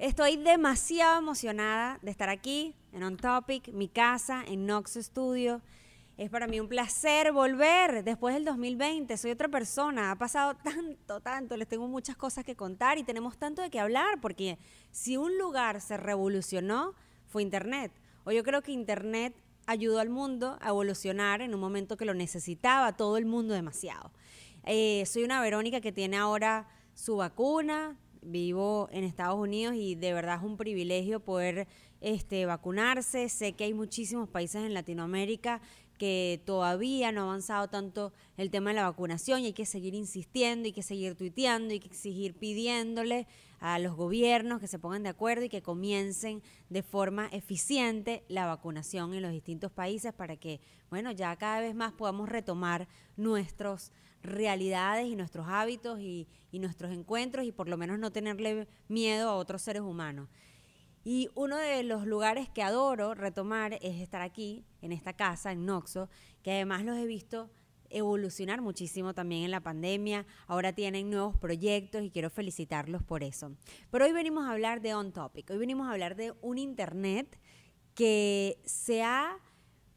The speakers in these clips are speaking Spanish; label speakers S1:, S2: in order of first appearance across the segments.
S1: Estoy demasiado emocionada de estar aquí en On Topic, mi casa, en Nox Studio. Es para mí un placer volver después del 2020. Soy otra persona. Ha pasado tanto, tanto. Les tengo muchas cosas que contar y tenemos tanto de qué hablar porque si un lugar se revolucionó fue Internet. O yo creo que Internet ayudó al mundo a evolucionar en un momento que lo necesitaba todo el mundo demasiado. Eh, soy una Verónica que tiene ahora su vacuna, vivo en Estados Unidos y de verdad es un privilegio poder este, vacunarse. Sé que hay muchísimos países en Latinoamérica que todavía no ha avanzado tanto el tema de la vacunación y hay que seguir insistiendo, hay que seguir tuiteando, hay que seguir pidiéndole a los gobiernos que se pongan de acuerdo y que comiencen de forma eficiente la vacunación en los distintos países para que, bueno, ya cada vez más podamos retomar nuestras realidades y nuestros hábitos y, y nuestros encuentros y por lo menos no tenerle miedo a otros seres humanos. Y uno de los lugares que adoro retomar es estar aquí, en esta casa, en Noxo, que además los he visto evolucionar muchísimo también en la pandemia. Ahora tienen nuevos proyectos y quiero felicitarlos por eso. Pero hoy venimos a hablar de On Topic. Hoy venimos a hablar de un Internet que se ha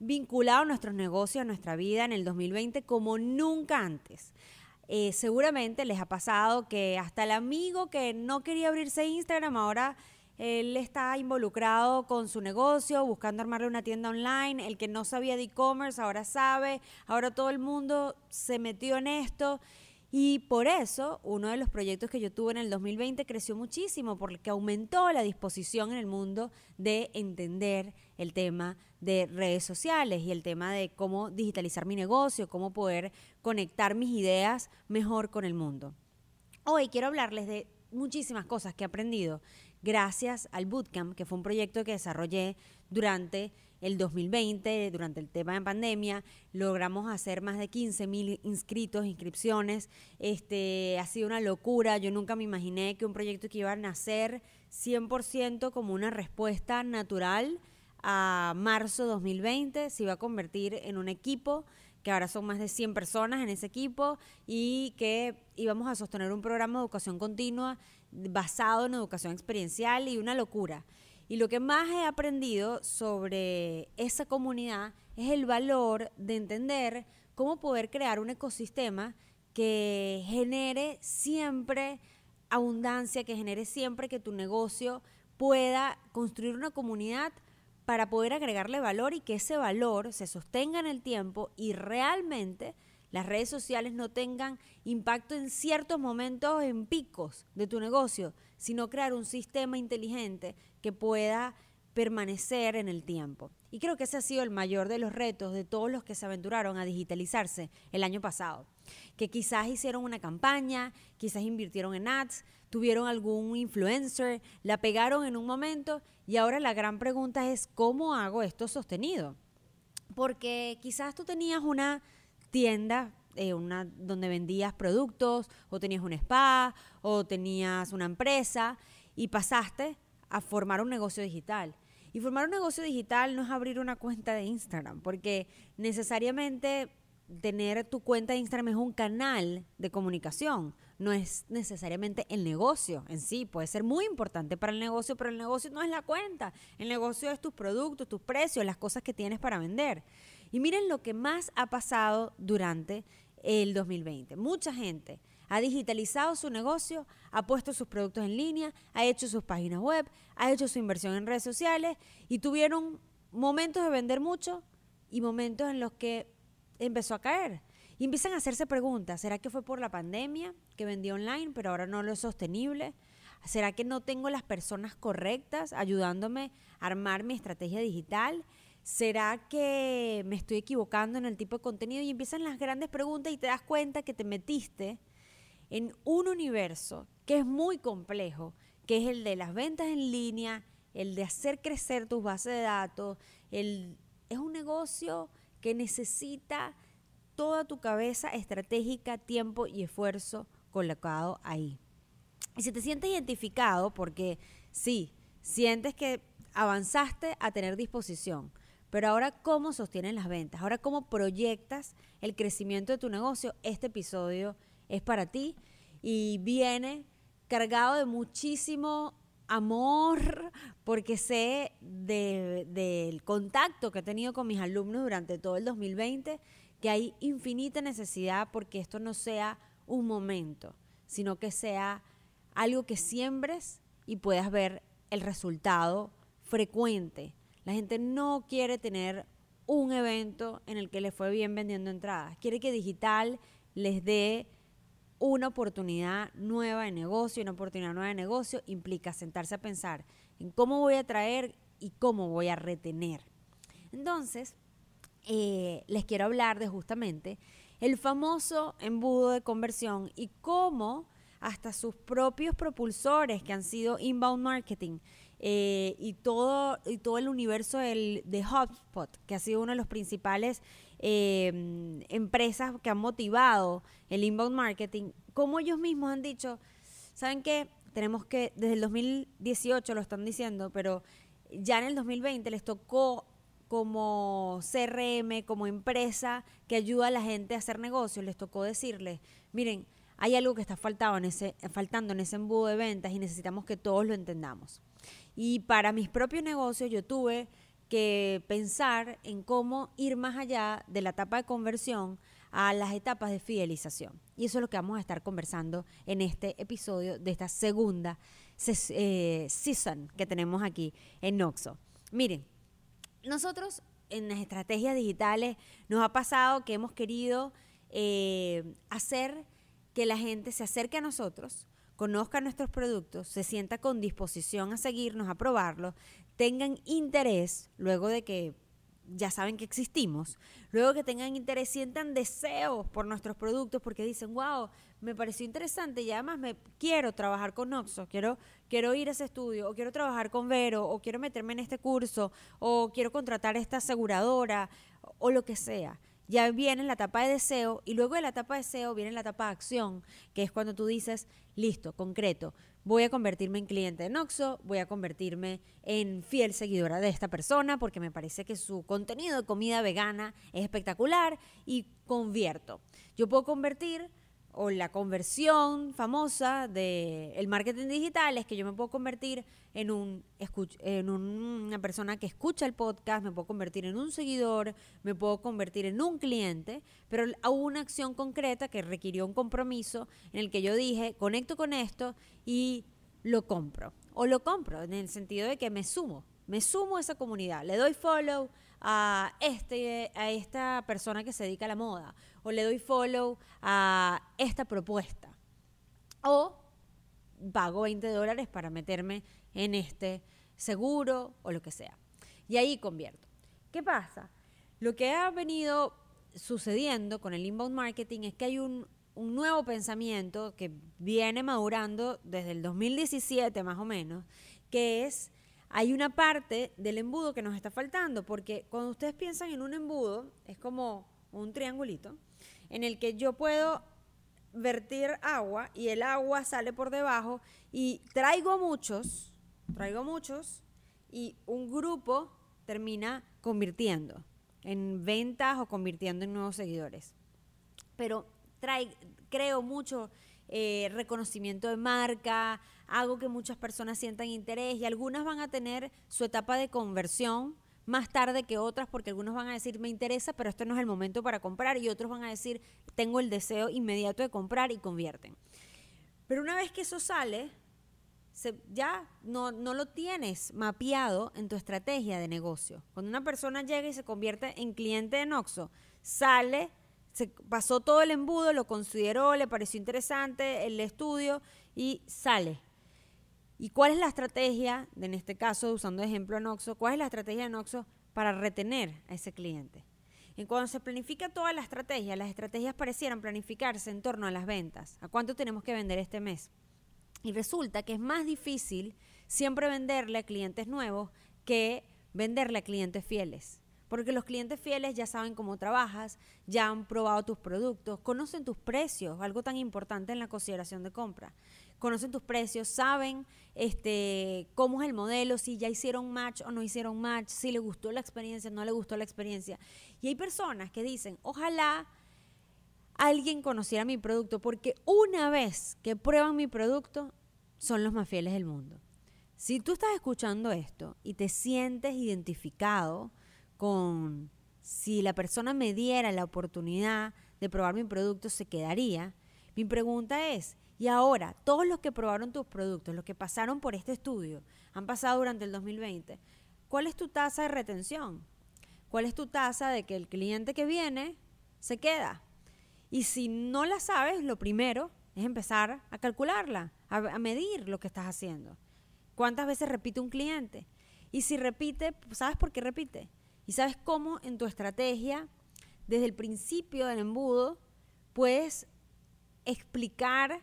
S1: vinculado a nuestros negocios, a nuestra vida en el 2020 como nunca antes. Eh, seguramente les ha pasado que hasta el amigo que no quería abrirse Instagram ahora él está involucrado con su negocio, buscando armarle una tienda online. El que no sabía de e-commerce ahora sabe. Ahora todo el mundo se metió en esto. Y por eso, uno de los proyectos que yo tuve en el 2020 creció muchísimo, porque aumentó la disposición en el mundo de entender el tema de redes sociales y el tema de cómo digitalizar mi negocio, cómo poder conectar mis ideas mejor con el mundo. Hoy quiero hablarles de muchísimas cosas que he aprendido gracias al Bootcamp, que fue un proyecto que desarrollé durante el 2020, durante el tema de pandemia, logramos hacer más de 15 mil inscritos, inscripciones. Este, ha sido una locura. Yo nunca me imaginé que un proyecto que iba a nacer 100% como una respuesta natural a marzo 2020 se iba a convertir en un equipo que ahora son más de 100 personas en ese equipo y que íbamos a sostener un programa de educación continua basado en educación experiencial y una locura. Y lo que más he aprendido sobre esa comunidad es el valor de entender cómo poder crear un ecosistema que genere siempre abundancia, que genere siempre que tu negocio pueda construir una comunidad para poder agregarle valor y que ese valor se sostenga en el tiempo y realmente las redes sociales no tengan impacto en ciertos momentos, en picos de tu negocio, sino crear un sistema inteligente que pueda permanecer en el tiempo. Y creo que ese ha sido el mayor de los retos de todos los que se aventuraron a digitalizarse el año pasado. Que quizás hicieron una campaña, quizás invirtieron en ads, tuvieron algún influencer, la pegaron en un momento y ahora la gran pregunta es cómo hago esto sostenido. Porque quizás tú tenías una tienda eh, una, donde vendías productos, o tenías un spa, o tenías una empresa, y pasaste a formar un negocio digital. Y formar un negocio digital no es abrir una cuenta de Instagram, porque necesariamente tener tu cuenta de Instagram es un canal de comunicación, no es necesariamente el negocio en sí, puede ser muy importante para el negocio, pero el negocio no es la cuenta, el negocio es tus productos, tus precios, las cosas que tienes para vender. Y miren lo que más ha pasado durante el 2020. Mucha gente ha digitalizado su negocio, ha puesto sus productos en línea, ha hecho sus páginas web, ha hecho su inversión en redes sociales y tuvieron momentos de vender mucho y momentos en los que empezó a caer. Y empiezan a hacerse preguntas, ¿será que fue por la pandemia que vendí online pero ahora no lo es sostenible? ¿Será que no tengo las personas correctas ayudándome a armar mi estrategia digital? ¿Será que me estoy equivocando en el tipo de contenido? Y empiezan las grandes preguntas y te das cuenta que te metiste en un universo que es muy complejo, que es el de las ventas en línea, el de hacer crecer tus bases de datos, el, es un negocio que necesita toda tu cabeza estratégica, tiempo y esfuerzo colocado ahí. Y si te sientes identificado, porque sí, sientes que avanzaste a tener disposición, pero ahora, ¿cómo sostienen las ventas? Ahora, ¿cómo proyectas el crecimiento de tu negocio? Este episodio es para ti y viene cargado de muchísimo amor, porque sé del contacto que he tenido con mis alumnos durante todo el 2020, que hay infinita necesidad porque esto no sea un momento, sino que sea algo que siembres y puedas ver el resultado frecuente. La gente no quiere tener un evento en el que le fue bien vendiendo entradas. Quiere que digital les dé una oportunidad nueva de negocio, una oportunidad nueva de negocio implica sentarse a pensar en cómo voy a traer y cómo voy a retener. Entonces, eh, les quiero hablar de justamente el famoso embudo de conversión y cómo hasta sus propios propulsores que han sido inbound marketing eh, y, todo, y todo el universo del, de HubSpot, que ha sido uno de los principales Em, empresas que han motivado el inbound marketing, como ellos mismos han dicho, ¿saben qué? Tenemos que, desde el 2018 lo están diciendo, pero ya en el 2020 les tocó como CRM, como empresa que ayuda a la gente a hacer negocios, les tocó decirles, miren, hay algo que está faltando en ese, faltando en ese embudo de ventas y necesitamos que todos lo entendamos. Y para mis propios negocios yo tuve que pensar en cómo ir más allá de la etapa de conversión a las etapas de fidelización. Y eso es lo que vamos a estar conversando en este episodio de esta segunda eh, season que tenemos aquí en Noxo. Miren, nosotros en las estrategias digitales nos ha pasado que hemos querido eh, hacer que la gente se acerque a nosotros, conozca nuestros productos, se sienta con disposición a seguirnos, a probarlos, tengan interés, luego de que ya saben que existimos, luego que tengan interés, sientan deseos por nuestros productos porque dicen, wow, me pareció interesante y además me quiero trabajar con Oxo, quiero, quiero ir a ese estudio, o quiero trabajar con Vero, o quiero meterme en este curso, o quiero contratar esta aseguradora, o lo que sea ya viene la etapa de deseo y luego de la etapa de deseo viene la etapa de acción, que es cuando tú dices, listo, concreto, voy a convertirme en cliente de Noxo, voy a convertirme en fiel seguidora de esta persona porque me parece que su contenido de comida vegana es espectacular y convierto. Yo puedo convertir o la conversión famosa del marketing digital es que yo me puedo convertir en, un, en una persona que escucha el podcast, me puedo convertir en un seguidor, me puedo convertir en un cliente, pero hubo una acción concreta que requirió un compromiso en el que yo dije, conecto con esto y lo compro. O lo compro en el sentido de que me sumo, me sumo a esa comunidad, le doy follow, a, este, a esta persona que se dedica a la moda o le doy follow a esta propuesta o pago 20 dólares para meterme en este seguro o lo que sea. Y ahí convierto. ¿Qué pasa? Lo que ha venido sucediendo con el inbound marketing es que hay un, un nuevo pensamiento que viene madurando desde el 2017 más o menos, que es hay una parte del embudo que nos está faltando, porque cuando ustedes piensan en un embudo, es como un triangulito, en el que yo puedo vertir agua y el agua sale por debajo y traigo muchos, traigo muchos y un grupo termina convirtiendo en ventas o convirtiendo en nuevos seguidores. Pero creo mucho eh, reconocimiento de marca, hago que muchas personas sientan interés y algunas van a tener su etapa de conversión más tarde que otras porque algunos van a decir me interesa pero este no es el momento para comprar y otros van a decir tengo el deseo inmediato de comprar y convierten. Pero una vez que eso sale, ya no, no, lo tienes mapeado en tu estrategia de negocio. Cuando una persona llega y se convierte en cliente de Noxo, sale se pasó todo el embudo, lo consideró, le pareció interesante el estudio y sale. ¿Y cuál es la estrategia, en este caso usando ejemplo Noxo, cuál es la estrategia de Noxo para retener a ese cliente? Y cuando se planifica toda la estrategia, las estrategias parecieran planificarse en torno a las ventas. ¿A cuánto tenemos que vender este mes? Y resulta que es más difícil siempre venderle a clientes nuevos que venderle a clientes fieles. Porque los clientes fieles ya saben cómo trabajas, ya han probado tus productos, conocen tus precios, algo tan importante en la consideración de compra. Conocen tus precios, saben este, cómo es el modelo, si ya hicieron match o no hicieron match, si le gustó la experiencia, no le gustó la experiencia. Y hay personas que dicen, ojalá alguien conociera mi producto, porque una vez que prueban mi producto, son los más fieles del mundo. Si tú estás escuchando esto y te sientes identificado con si la persona me diera la oportunidad de probar mi producto, se quedaría. Mi pregunta es, y ahora, todos los que probaron tus productos, los que pasaron por este estudio, han pasado durante el 2020, ¿cuál es tu tasa de retención? ¿Cuál es tu tasa de que el cliente que viene se queda? Y si no la sabes, lo primero es empezar a calcularla, a, a medir lo que estás haciendo. ¿Cuántas veces repite un cliente? Y si repite, ¿sabes por qué repite? Y sabes cómo en tu estrategia, desde el principio del embudo, puedes explicar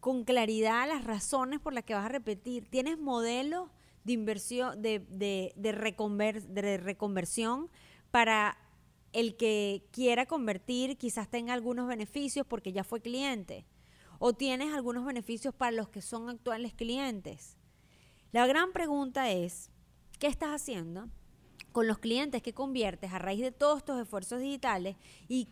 S1: con claridad las razones por las que vas a repetir. Tienes modelos de inversión, de, de, de, de reconversión para el que quiera convertir, quizás tenga algunos beneficios porque ya fue cliente. O tienes algunos beneficios para los que son actuales clientes. La gran pregunta es, ¿qué estás haciendo con los clientes que conviertes a raíz de todos estos esfuerzos digitales y,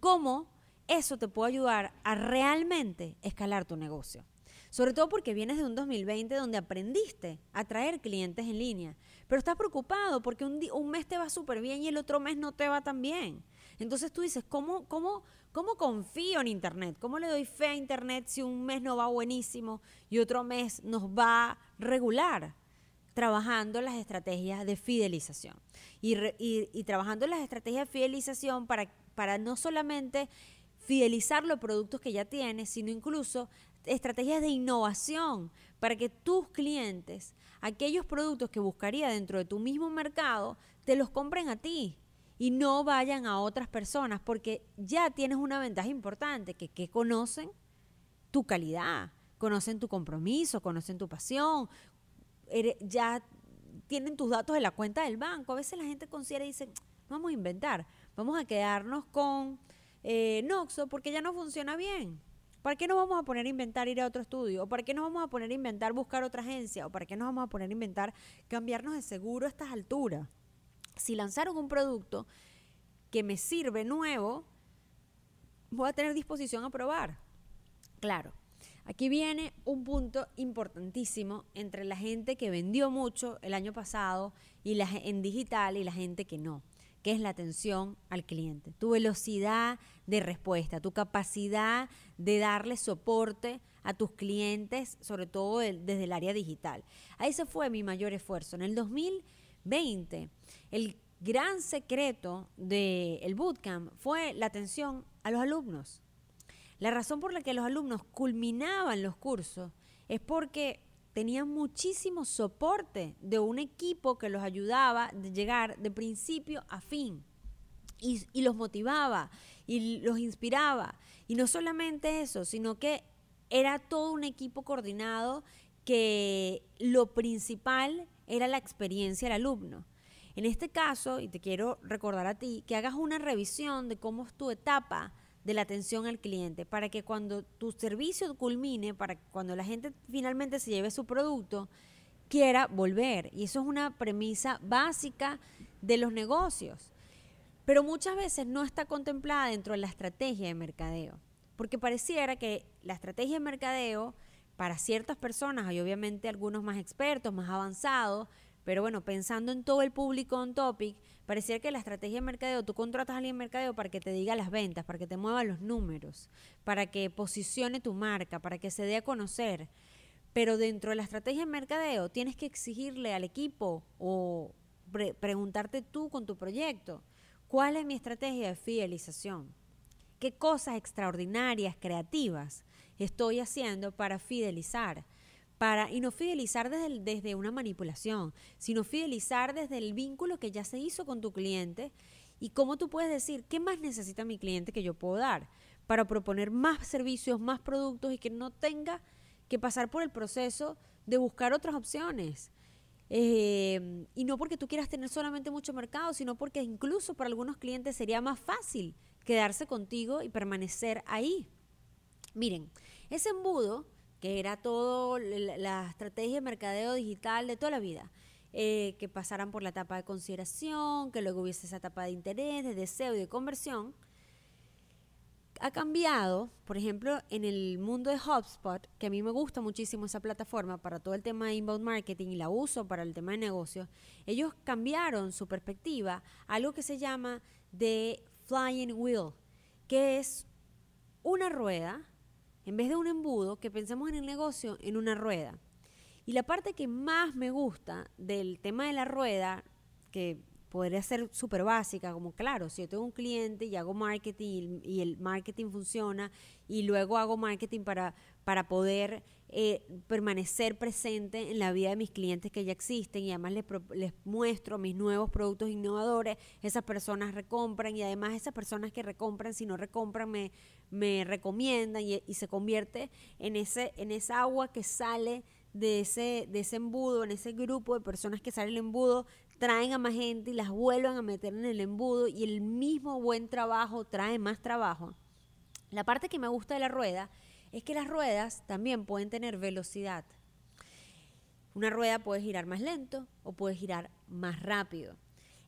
S1: cómo eso te puede ayudar a realmente escalar tu negocio. Sobre todo porque vienes de un 2020 donde aprendiste a traer clientes en línea, pero estás preocupado porque un, un mes te va súper bien y el otro mes no te va tan bien. Entonces tú dices, ¿cómo, cómo, ¿cómo confío en Internet? ¿Cómo le doy fe a Internet si un mes no va buenísimo y otro mes nos va regular? Trabajando las estrategias de fidelización. Y, trabajando las estrategias de fidelización para, para no solamente fidelizar los productos que ya tienes, sino incluso estrategias de innovación para que tus clientes, aquellos productos que buscaría dentro de tu mismo mercado, te los compren a ti y no vayan a otras personas, porque ya tienes una ventaja importante, que conocen tu calidad, conocen tu compromiso, conocen tu pasión, ya tienen tus datos de la cuenta del banco. A veces la gente considera y dice, vamos a inventar, vamos a quedarnos con eh, Noxo porque ya no funciona bien. ¿Para qué nos vamos a poner a inventar ir a otro estudio? ¿O para qué nos vamos a poner a inventar buscar otra agencia? ¿O para qué nos vamos a poner a inventar cambiarnos de seguro a estas alturas? Si lanzaron un producto que me sirve nuevo, voy a tener disposición a probar. Claro, aquí viene un punto importantísimo entre la gente que vendió mucho el año pasado y la, en digital y la gente que no que es la atención al cliente, tu velocidad de respuesta, tu capacidad de darle soporte a tus clientes, sobre todo desde el área digital. Ahí ese fue mi mayor esfuerzo. En el 2020, el gran secreto del bootcamp fue la atención a los alumnos. La razón por la que los alumnos culminaban los cursos es porque tenían muchísimo soporte de un equipo que los ayudaba a llegar de principio a fin. Y, y, los motivaba y los inspiraba. Y no solamente eso, sino que era todo un equipo coordinado que lo principal era la experiencia del alumno. En este caso, y te quiero recordar a ti, que hagas una revisión de cómo es tu etapa de la atención al cliente, para que cuando tu servicio culmine, para que cuando la gente finalmente se lleve su producto, quiera volver. Y eso es una premisa básica de los negocios. Pero muchas veces no está contemplada dentro de la estrategia de mercadeo, porque pareciera que la estrategia de mercadeo para ciertas personas, hay obviamente algunos más expertos, más avanzados, pero bueno, pensando en todo el público on topic, parecía que la estrategia de mercadeo, tú contratas a alguien en mercadeo para que te diga las ventas, para que te mueva los números, para que posicione tu marca, para que se dé a conocer. Pero dentro de la estrategia de mercadeo tienes que exigirle al equipo o preguntarte tú con tu proyecto, ¿cuál es mi estrategia de fidelización? ¿Qué cosas extraordinarias, creativas estoy haciendo para fidelizar? Para, y no fidelizar desde, desde una manipulación, sino fidelizar desde el vínculo que ya se hizo con tu cliente y cómo tú puedes decir, ¿qué más necesita mi cliente que yo puedo dar? Para proponer más servicios, más productos y que no tenga que pasar por el proceso de buscar otras opciones. Eh, y no porque tú quieras tener solamente mucho mercado, sino porque incluso para algunos clientes sería más fácil quedarse contigo y permanecer ahí. Miren, ese embudo que era todo la estrategia de mercadeo digital de toda la vida. Eh, que pasaran por la etapa de consideración, que luego hubiese esa etapa de interés, de deseo y de conversión. ha cambiado, por ejemplo, en el mundo de HubSpot, que a mí me gusta muchísimo esa plataforma para todo el tema de inbound marketing y la uso para el tema de negocios, ellos cambiaron su perspectiva a algo que se llama The Flying Wheel, que es una rueda, en vez de un embudo, que pensemos en el negocio en una rueda. Y la parte que más me gusta del tema de la rueda, que podría ser súper básica, como claro, si yo tengo un cliente y hago marketing y, el marketing funciona y luego hago marketing para, para poder eh, permanecer presente en la vida de mis clientes que ya existen y además les, les, muestro mis nuevos productos innovadores, esas personas recompran y además esas personas que recompran, si no recompran, me, me recomiendan y, se convierte en, ese, en esa agua que sale de ese, de ese embudo, en ese grupo de personas que sale el embudo, traen a más gente y las vuelven a meter en el embudo y el mismo buen trabajo trae más trabajo. La parte que me gusta de la rueda es que las ruedas también pueden tener velocidad. Una rueda puede girar más lento o puede girar más rápido.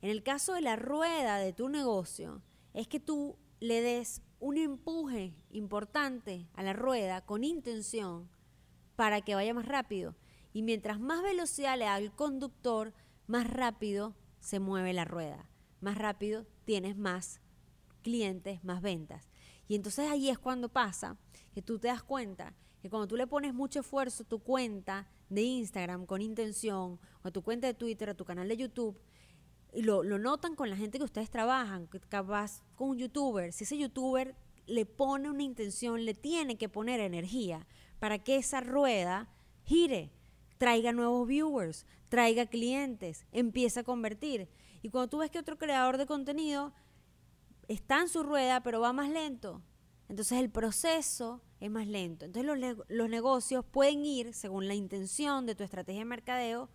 S1: En el caso de la rueda de tu negocio, es que tú le des un empuje importante a la rueda con intención para que vaya más rápido. Y mientras más velocidad le da al conductor, más rápido se mueve la rueda. Más rápido tienes más clientes, más ventas. Y entonces ahí es cuando pasa que tú te das cuenta que cuando tú le pones mucho esfuerzo a tu cuenta de Instagram con intención, o a tu cuenta de Twitter, a tu canal de YouTube, y lo, lo notan con la gente que ustedes trabajan, que capaz con un youtuber, si ese youtuber le pone una intención, le tiene que poner energía, para que esa rueda gire, traiga nuevos viewers, traiga clientes, empiece a convertir. Y cuando tú ves que otro creador de contenido está en su rueda, pero va más lento, entonces el proceso es más lento. Entonces los, los negocios pueden ir, según la intención de tu estrategia de mercadeo,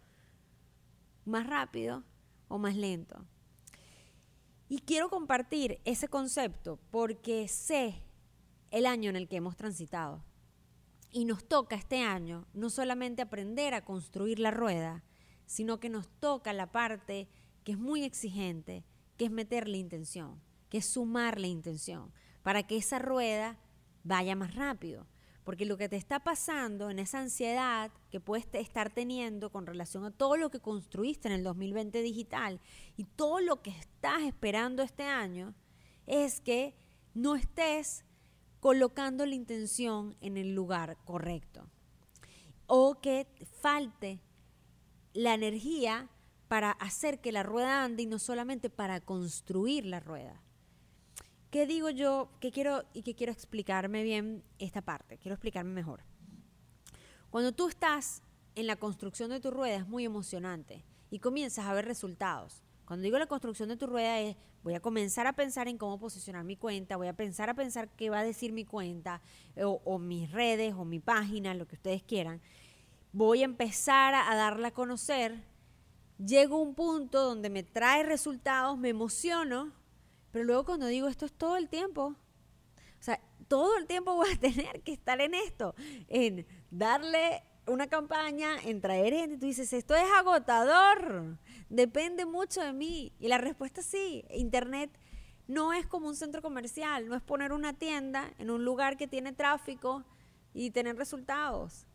S1: más rápido o más lento. Y quiero compartir ese concepto porque sé el año en el que hemos transitado. Y nos toca este año no solamente aprender a construir la rueda, sino que nos toca la parte que es muy exigente, que es meterle intención, que es sumarle intención, para que esa rueda vaya más rápido. Porque lo que te está pasando en esa ansiedad que puedes estar teniendo con relación a todo lo que construiste en el 2020 digital y todo lo que estás esperando este año, es que no estés colocando la intención en el lugar correcto. O que falte la energía para hacer que la rueda ande y no solamente para construir la rueda. ¿Qué digo yo? Que quiero y que quiero explicarme bien esta parte, quiero explicarme mejor. Cuando tú estás en la construcción de tu rueda es muy emocionante y comienzas a ver resultados. Cuando digo la construcción de tu rueda es, voy a comenzar a pensar en cómo posicionar mi cuenta, voy a pensar a pensar qué va a decir mi cuenta, o, mis redes, o mi página, lo que ustedes quieran. Voy a empezar a, darla a conocer. Llego a un punto donde me trae resultados, me emociono, pero luego cuando digo esto es todo el tiempo, o sea, todo el tiempo voy a tener que estar en esto, en darle una campaña, en traer gente. Tú dices, esto es agotador depende mucho de mí. Y la respuesta es sí, Internet no es como un centro comercial, no es poner una tienda en un lugar que tiene tráfico y tener resultados,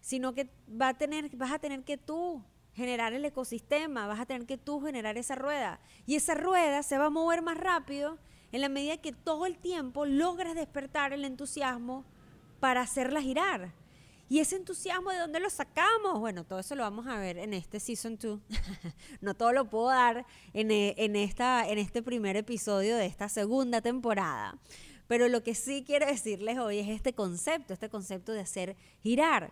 S1: sino que va a tener, vas a tener que tú generar el ecosistema, vas a tener que tú generar esa rueda. Y esa rueda se va a mover más rápido en la medida que todo el tiempo logres despertar el entusiasmo para hacerla girar. ¿Y ese entusiasmo de dónde lo sacamos? Bueno, todo eso lo vamos a ver en este Season 2. no todo lo puedo dar en, eh, en, esta, en este primer episodio de esta segunda temporada. Pero lo que sí quiero decirles hoy es este concepto, este concepto de hacer girar.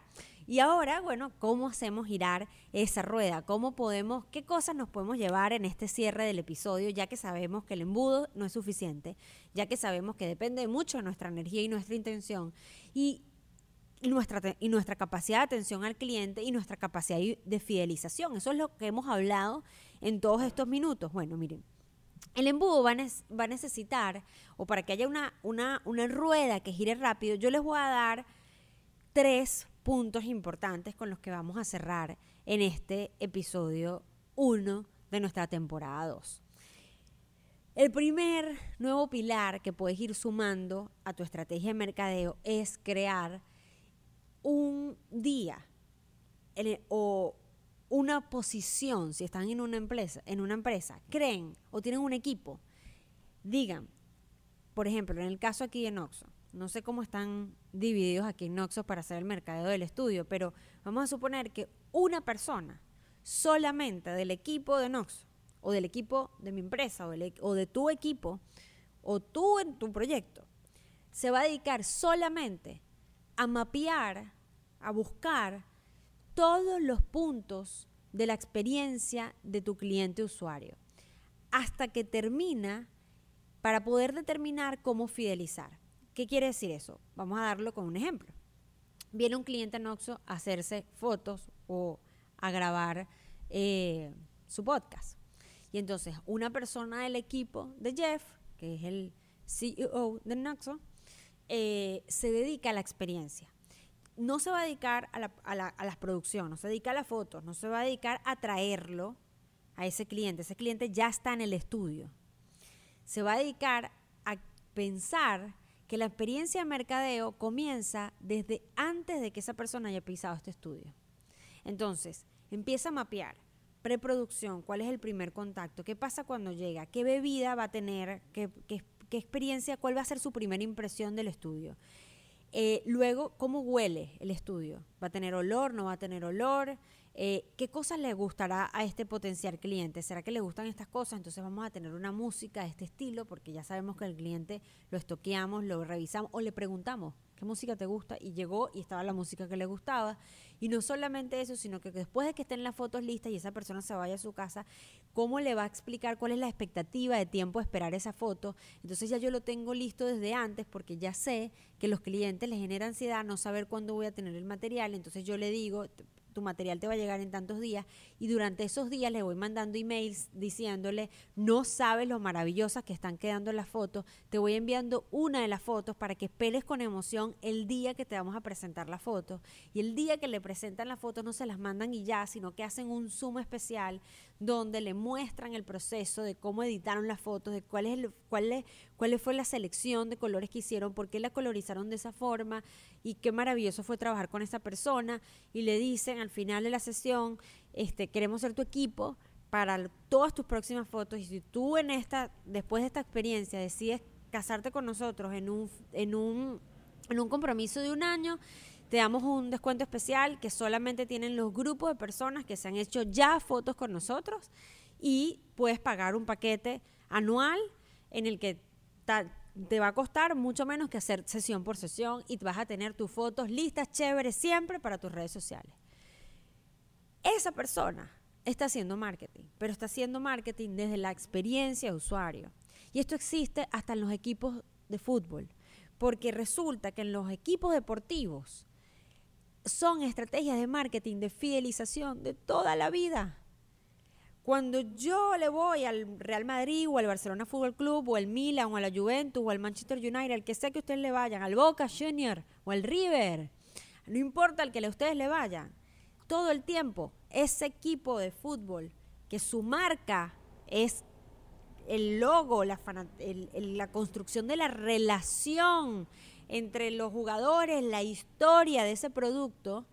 S1: Y ahora, bueno, ¿cómo hacemos girar esa rueda? ¿Cómo podemos, qué cosas nos podemos llevar en este cierre del episodio, ya que sabemos que el embudo no es suficiente, ya que sabemos que depende mucho de nuestra energía y nuestra intención? Y nuestra, y nuestra capacidad de atención al cliente y nuestra capacidad de fidelización. Eso es lo que hemos hablado en todos estos minutos. Bueno, miren, el embudo va a, necesitar, o para que haya una, una, una rueda que gire rápido, yo les voy a dar tres puntos importantes con los que vamos a cerrar en este episodio 1 de nuestra temporada 2. El primer nuevo pilar que puedes ir sumando a tu estrategia de mercadeo es crear un día o una posición, si están en una empresa, en una empresa, creen o tienen un equipo, digan, por ejemplo, en el caso aquí de Noxo, no sé cómo están divididos aquí en Noxo para hacer el mercadeo del estudio, pero vamos a suponer que una persona solamente del equipo de Noxo o del equipo de mi empresa o, de tu equipo o tú en tu proyecto se va a dedicar solamente a mapear, a buscar todos los puntos de la experiencia de tu cliente usuario hasta que termina para poder determinar cómo fidelizar. ¿Qué quiere decir eso? Vamos a darlo con un ejemplo. Viene un cliente Noxo a hacerse fotos o a grabar eh, su podcast. Y entonces una persona del equipo de Jeff, que es el CEO de Noxo, eh, se dedica a la experiencia. No se va a dedicar a a las producciones, no se dedica a las fotos, no se va a dedicar a traerlo a ese cliente. Ese cliente ya está en el estudio. Se va a dedicar a pensar que la experiencia de mercadeo comienza desde antes de que esa persona haya pisado este estudio. Entonces, empieza a mapear preproducción, cuál es el primer contacto, qué pasa cuando llega, qué bebida va a tener, qué, experiencia, cuál va a ser su primera impresión del estudio. Eh, luego, ¿cómo huele el estudio? ¿Va a tener olor? ¿No va a tener olor? Eh, ¿Qué cosas le gustará a este potencial cliente? ¿Será que le gustan estas cosas? Entonces vamos a tener una música de este estilo porque ya sabemos que el cliente lo estoqueamos, lo revisamos o le preguntamos qué música te gusta y llegó y estaba la música que le gustaba. Y no solamente eso, sino que después de que estén las fotos listas y esa persona se vaya a su casa, ¿cómo le va a explicar cuál es la expectativa de tiempo de esperar esa foto? Entonces ya yo lo tengo listo desde antes porque ya sé que los clientes les genera ansiedad no saber cuándo voy a tener el material. Entonces yo le digo, tu material te va a llegar en tantos días. Y durante esos días le voy mandando emails diciéndole, no sabes lo maravillosas que están quedando las fotos, te voy enviando una de las fotos para que esperes con emoción el día que te vamos a presentar la foto. Y el día que le presentan la foto no se las mandan y ya, sino que hacen un zoom especial donde le muestran el proceso de cómo editaron las fotos, de cuál, es cuál, cuál fue la selección de colores que hicieron, por qué la colorizaron de esa forma y qué maravilloso fue trabajar con esa persona. Y le dicen al final de la sesión, este, queremos ser tu equipo para todas tus próximas fotos. Y si tú en esta, después de esta experiencia decides casarte con nosotros en un, en un, en un compromiso de un año, te damos un descuento especial que solamente tienen los grupos de personas que se han hecho ya fotos con nosotros y puedes pagar un paquete anual en el que te va a costar mucho menos que hacer sesión por sesión y vas a tener tus fotos listas, chéveres, siempre para tus redes sociales. Esa persona está haciendo marketing, pero está haciendo marketing desde la experiencia de usuario. Y esto existe hasta en los equipos de fútbol, porque resulta que en los equipos deportivos son estrategias de marketing, de fidelización de toda la vida. Cuando yo le voy al Real Madrid o al Barcelona Fútbol Club o al Milan o a la Juventus o al Manchester United, al que sea que ustedes le vayan, al Boca Junior o al River, no importa al que ustedes le vayan, todo el tiempo ese equipo de fútbol que su marca es el logo, la, la construcción de la relación entre los jugadores, la historia de ese producto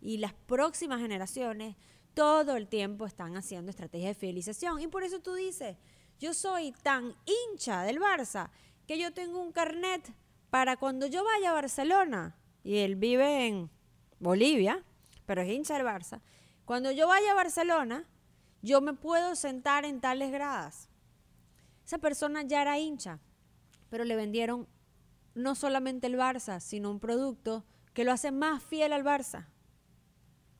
S1: y las próximas generaciones, todo el tiempo están haciendo estrategias de fidelización. Y por eso tú dices, yo soy tan hincha del Barça que yo tengo un carnet para cuando yo vaya a Barcelona, y él vive en Bolivia, pero es hincha del Barça, cuando yo vaya a Barcelona, yo me puedo sentar en tales gradas. Esa persona ya era hincha, pero le vendieron no solamente el Barça, sino un producto que lo hace más fiel al Barça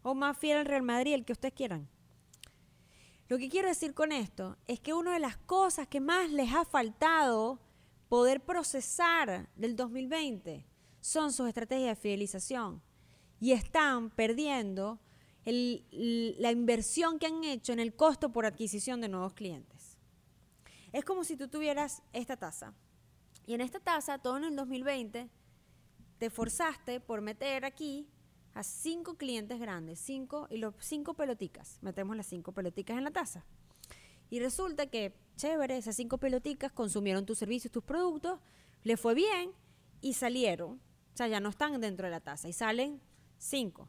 S1: o más fiel al Real Madrid, el que ustedes quieran. Lo que quiero decir con esto es que una de las cosas que más les ha faltado poder procesar del 2020 son sus estrategias de fidelización y están perdiendo la inversión que han hecho en el costo por adquisición de nuevos clientes. Es como si tú tuvieras esta tasa y en esta tasa, todo en el 2020, te forzaste por meter aquí a cinco clientes grandes, cinco y los cinco peloticas. Metemos las cinco peloticas en la taza. Y resulta que, chévere, esas cinco peloticas consumieron tus servicios, tus productos, le fue bien y salieron. O sea, ya no están dentro de la taza y salen cinco.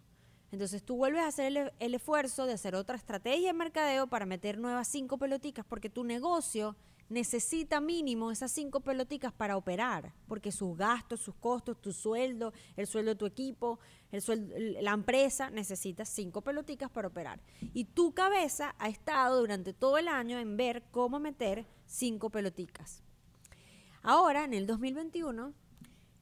S1: Entonces tú vuelves a hacer el, el, esfuerzo de hacer otra estrategia de mercadeo para meter nuevas cinco peloticas porque tu negocio necesita mínimo esas cinco peloticas para operar, porque sus gastos, sus costos, tu sueldo, el sueldo de tu equipo, la empresa necesita cinco peloticas para operar. Y tu cabeza ha estado durante todo el año en ver cómo meter cinco peloticas. Ahora, en el 2021,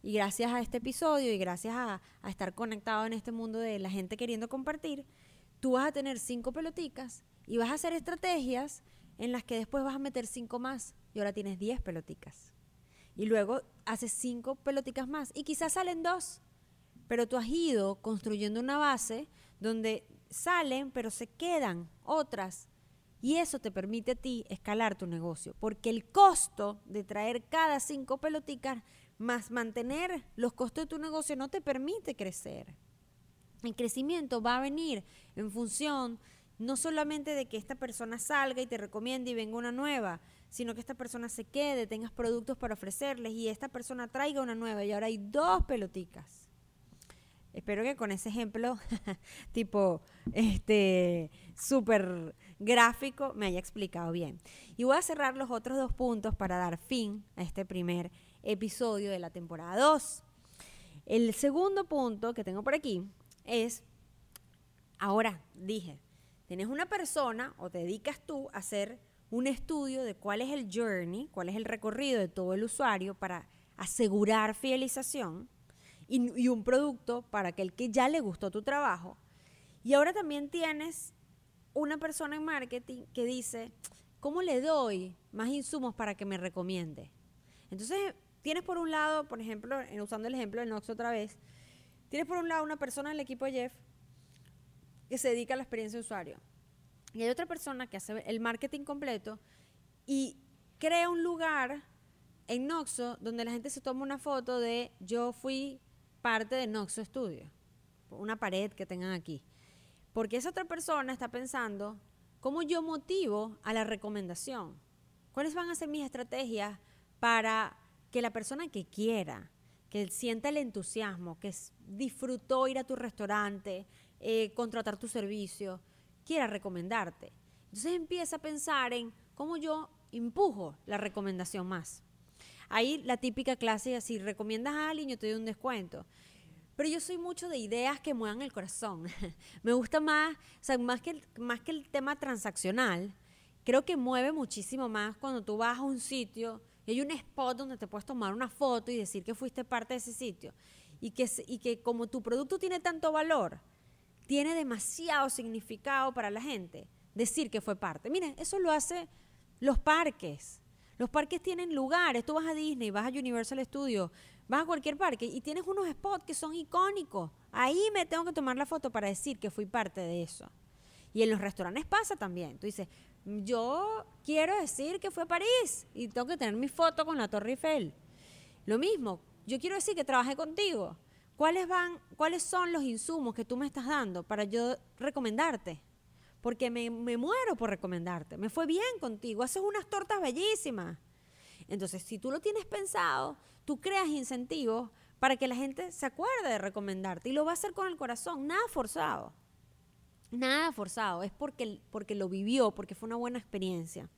S1: y gracias a este episodio y gracias a, a estar conectado en este mundo de la gente queriendo compartir, tú vas a tener cinco peloticas y vas a hacer estrategias en las que después vas a meter cinco más y ahora tienes diez peloticas. Y luego haces cinco peloticas más y quizás salen dos, pero tú has ido construyendo una base donde salen, pero se quedan otras. Y eso te permite a ti escalar tu negocio, porque el costo de traer cada cinco peloticas más mantener los costos de tu negocio no te permite crecer. El crecimiento va a venir en función no solamente de que esta persona salga y te recomiende y venga una nueva, sino que esta persona se quede, tengas productos para ofrecerles y esta persona traiga una nueva y ahora hay dos peloticas. Espero que con ese ejemplo tipo este súper gráfico me haya explicado bien. Y voy a cerrar los otros dos puntos para dar fin a este primer episodio de la temporada 2. El segundo punto que tengo por aquí es, ahora dije, tienes una persona o te dedicas tú a hacer un estudio de cuál es el journey, cuál es el recorrido de todo el usuario para asegurar fidelización y, un producto para aquel que ya le gustó tu trabajo. Y ahora también tienes una persona en marketing que dice, ¿cómo le doy más insumos para que me recomiende? Entonces, tienes por un lado, por ejemplo, usando el ejemplo del Nox otra vez, tienes por un lado una persona en el equipo de Jeff que se dedica a la experiencia de usuario. Y hay otra persona que hace el marketing completo y crea un lugar en Noxo donde la gente se toma una foto de yo fui parte de Noxo Studio, una pared que tengan aquí. Porque esa otra persona está pensando cómo yo motivo a la recomendación. ¿Cuáles van a ser mis estrategias para que la persona que quiera, que sienta el entusiasmo, que disfrutó ir a tu restaurante, eh, contratar tu servicio, quiera recomendarte. Entonces empieza a pensar en cómo yo empujo la recomendación más. Ahí la típica clase es, si recomiendas a alguien, yo te doy un descuento. Pero yo soy mucho de ideas que muevan el corazón. Me gusta más, o sea, más que, más que el tema transaccional, creo que mueve muchísimo más cuando tú vas a un sitio y hay un spot donde te puedes tomar una foto y decir que fuiste parte de ese sitio. Y que, y que como tu producto tiene tanto valor, tiene demasiado significado para la gente decir que fue parte. Miren, eso lo hace los parques. Los parques tienen lugares. Tú vas a Disney, vas a Universal Studios, vas a cualquier parque y tienes unos spots que son icónicos. Ahí me tengo que tomar la foto para decir que fui parte de eso. Y en los restaurantes pasa también. Tú dices, yo quiero decir que fue a París y tengo que tener mi foto con la Torre Eiffel. Lo mismo, yo quiero decir que trabajé contigo. ¿Cuáles, van, ¿Cuáles son los insumos que tú me estás dando para yo recomendarte? Porque me, me muero por recomendarte. Me fue bien contigo. Haces unas tortas bellísimas. Entonces, si tú lo tienes pensado, tú creas incentivos para que la gente se acuerde de recomendarte y lo va a hacer con el corazón, nada forzado. Nada forzado, es porque, porque lo vivió, porque fue una buena experiencia.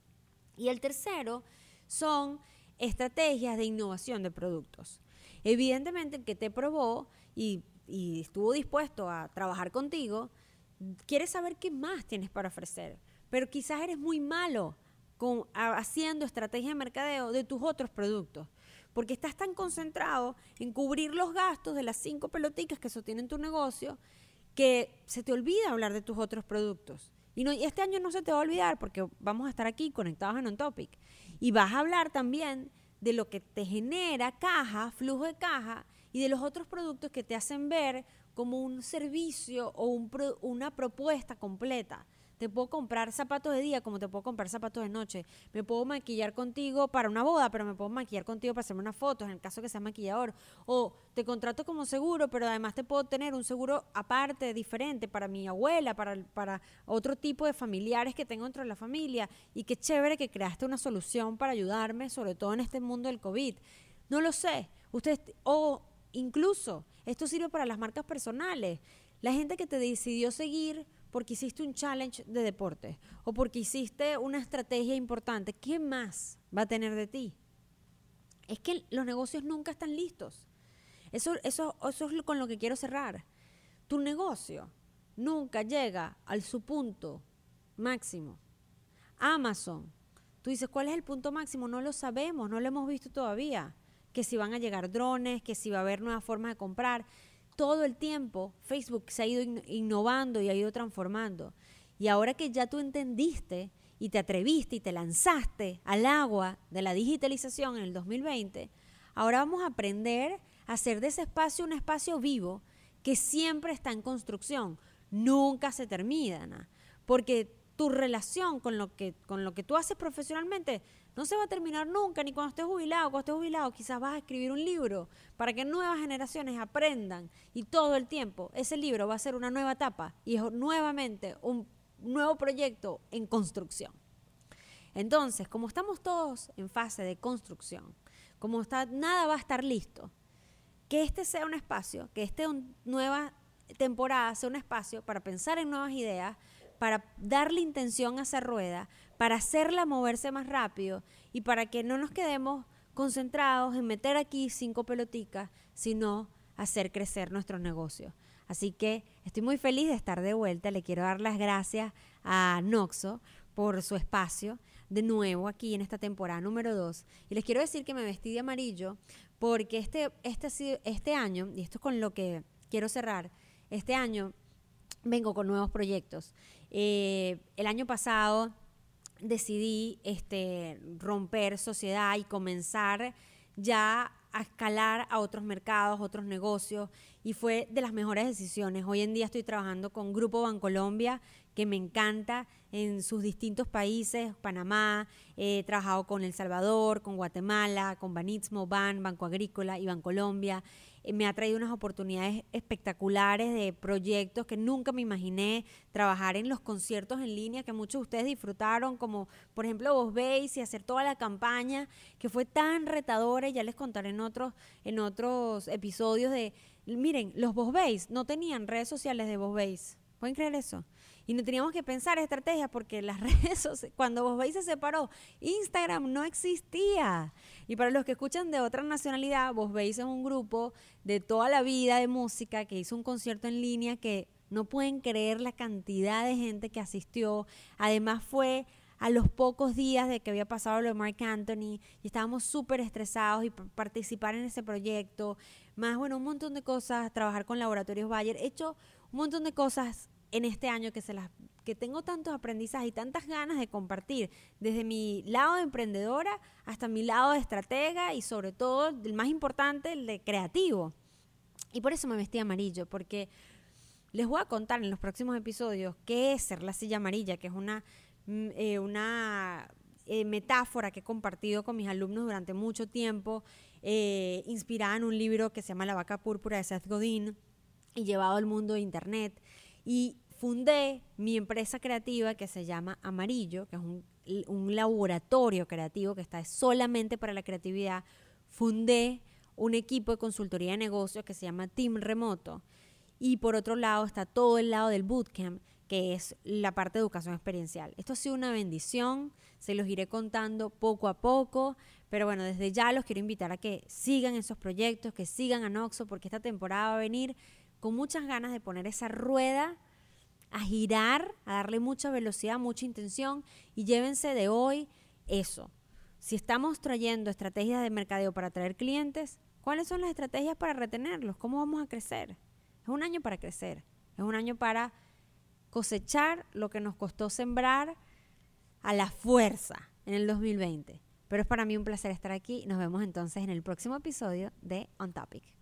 S1: Y el tercero son estrategias de innovación de productos. Evidentemente el que te probó y, estuvo dispuesto a trabajar contigo, quiere saber qué más tienes para ofrecer. Pero quizás eres muy malo con, haciendo estrategia de mercadeo de tus otros productos. Porque estás tan concentrado en cubrir los gastos de las cinco peloticas que sostienen tu negocio que se te olvida hablar de tus otros productos. Y, no, este año no se te va a olvidar porque vamos a estar aquí conectados en un topic. Y vas a hablar también de lo que te genera caja, flujo de caja y de los otros productos que te hacen ver como un servicio o una propuesta completa Te puedo comprar zapatos de día como te puedo comprar zapatos de noche. Me puedo maquillar contigo para una boda, pero me puedo maquillar contigo para hacerme unas fotos, en el caso que sea maquillador. O te contrato como seguro, pero además te puedo tener un seguro aparte, diferente, para mi abuela, para, para otro tipo de familiares que tengo dentro de la familia. Y qué chévere que creaste una solución para ayudarme, sobre todo en este mundo del COVID. No lo sé. Ustedes, o incluso, esto sirve para las marcas personales. La gente que te decidió seguir porque hiciste un challenge de deporte o porque hiciste una estrategia importante, ¿qué más va a tener de ti? Es que los negocios nunca están listos. Eso, eso, eso es con lo que quiero cerrar. Tu negocio nunca llega al su punto máximo. Amazon, tú dices, ¿cuál es el punto máximo? No lo sabemos, no lo hemos visto todavía. Que si van a llegar drones, que si va a haber nuevas formas de comprar todo el tiempo Facebook se ha ido innovando y ha ido transformando. Y ahora que ya tú entendiste y te atreviste y te lanzaste al agua de la digitalización en el 2020, ahora vamos a aprender a hacer de ese espacio un espacio vivo que siempre está en construcción, nunca se termina, porque tu relación con lo que, con lo que tú haces profesionalmente no se va a terminar nunca, ni cuando estés jubilado. Cuando estés jubilado quizás vas a escribir un libro para que nuevas generaciones aprendan y todo el tiempo ese libro va a ser una nueva etapa y es nuevamente un nuevo proyecto en construcción. Entonces, como estamos todos en fase de construcción, como está, nada va a estar listo, que este sea un espacio, que esta nueva temporada sea un espacio para pensar en nuevas ideas, para darle intención a esa rueda, para hacerla moverse más rápido y para que no nos quedemos concentrados en meter aquí cinco peloticas, sino hacer crecer nuestros negocios. Así que estoy muy feliz de estar de vuelta. Le quiero dar las gracias a Noxo por su espacio de nuevo aquí en esta temporada número 2. Y les quiero decir que me vestí de amarillo porque este, este, este año, y esto es con lo que quiero cerrar, este año vengo con nuevos proyectos. Eh, el año pasado decidí este, romper sociedad y comenzar ya a escalar a otros mercados, otros negocios, y fue de las mejores decisiones. Hoy en día estoy trabajando con Grupo Bancolombia, que me encanta en sus distintos países, Panamá, he trabajado con El Salvador, con Guatemala, con Banitsmo, Ban, Banco Agrícola y Bancolombia. Eh, me ha traído unas oportunidades espectaculares de proyectos que nunca me imaginé trabajar en los conciertos en línea que muchos de ustedes disfrutaron, como por ejemplo vos veis y hacer toda la campaña que fue tan retadora, y ya les contaré en otros, en otros episodios de, miren, los vos veis no tenían redes sociales de vos veis. ¿Pueden creer eso? Y no teníamos que pensar estrategias porque las redes sociales, cuando vos veis se separó, Instagram no existía. Y para los que escuchan de otra nacionalidad, veis en un grupo de toda la vida de música que hizo un concierto en línea que no pueden creer la cantidad de gente que asistió. Además fue a los pocos días de que había pasado lo de Mark Anthony y estábamos súper estresados y participar en ese proyecto, más bueno, un montón de cosas, trabajar con Laboratorios Bayer, he hecho un montón de cosas en este año que se las que tengo tantos aprendizajes y tantas ganas de compartir, desde mi lado de emprendedora hasta mi lado de estratega y sobre todo, el más importante, el de creativo. Y por eso me vestí amarillo, porque les voy a contar en los próximos episodios qué es ser la silla amarilla, que es una, mm, eh, una eh, metáfora que he compartido con mis alumnos durante mucho tiempo, eh, inspirada en un libro que se llama La vaca púrpura de Seth Godin y llevado al mundo de Internet. Y fundé mi empresa creativa que se llama Amarillo, que es un, laboratorio creativo que está solamente para la creatividad. Fundé un equipo de consultoría de negocios que se llama Team Remoto. Y por otro lado está todo el lado del bootcamp, que es la parte de educación experiencial. Esto ha sido una bendición, se los iré contando poco a poco, pero bueno, desde ya los quiero invitar a que sigan esos proyectos, que sigan a Noxo, porque esta temporada va a venir con muchas ganas de poner esa rueda a girar, a darle mucha velocidad, mucha intención y llévense de hoy eso. Si estamos trayendo estrategias de mercadeo para atraer clientes, ¿cuáles son las estrategias para retenerlos? ¿Cómo vamos a crecer? Es un año para crecer, es un año para cosechar lo que nos costó sembrar a la fuerza en el 2020. Pero es para mí un placer estar aquí. Nos vemos entonces en el próximo episodio de On Topic.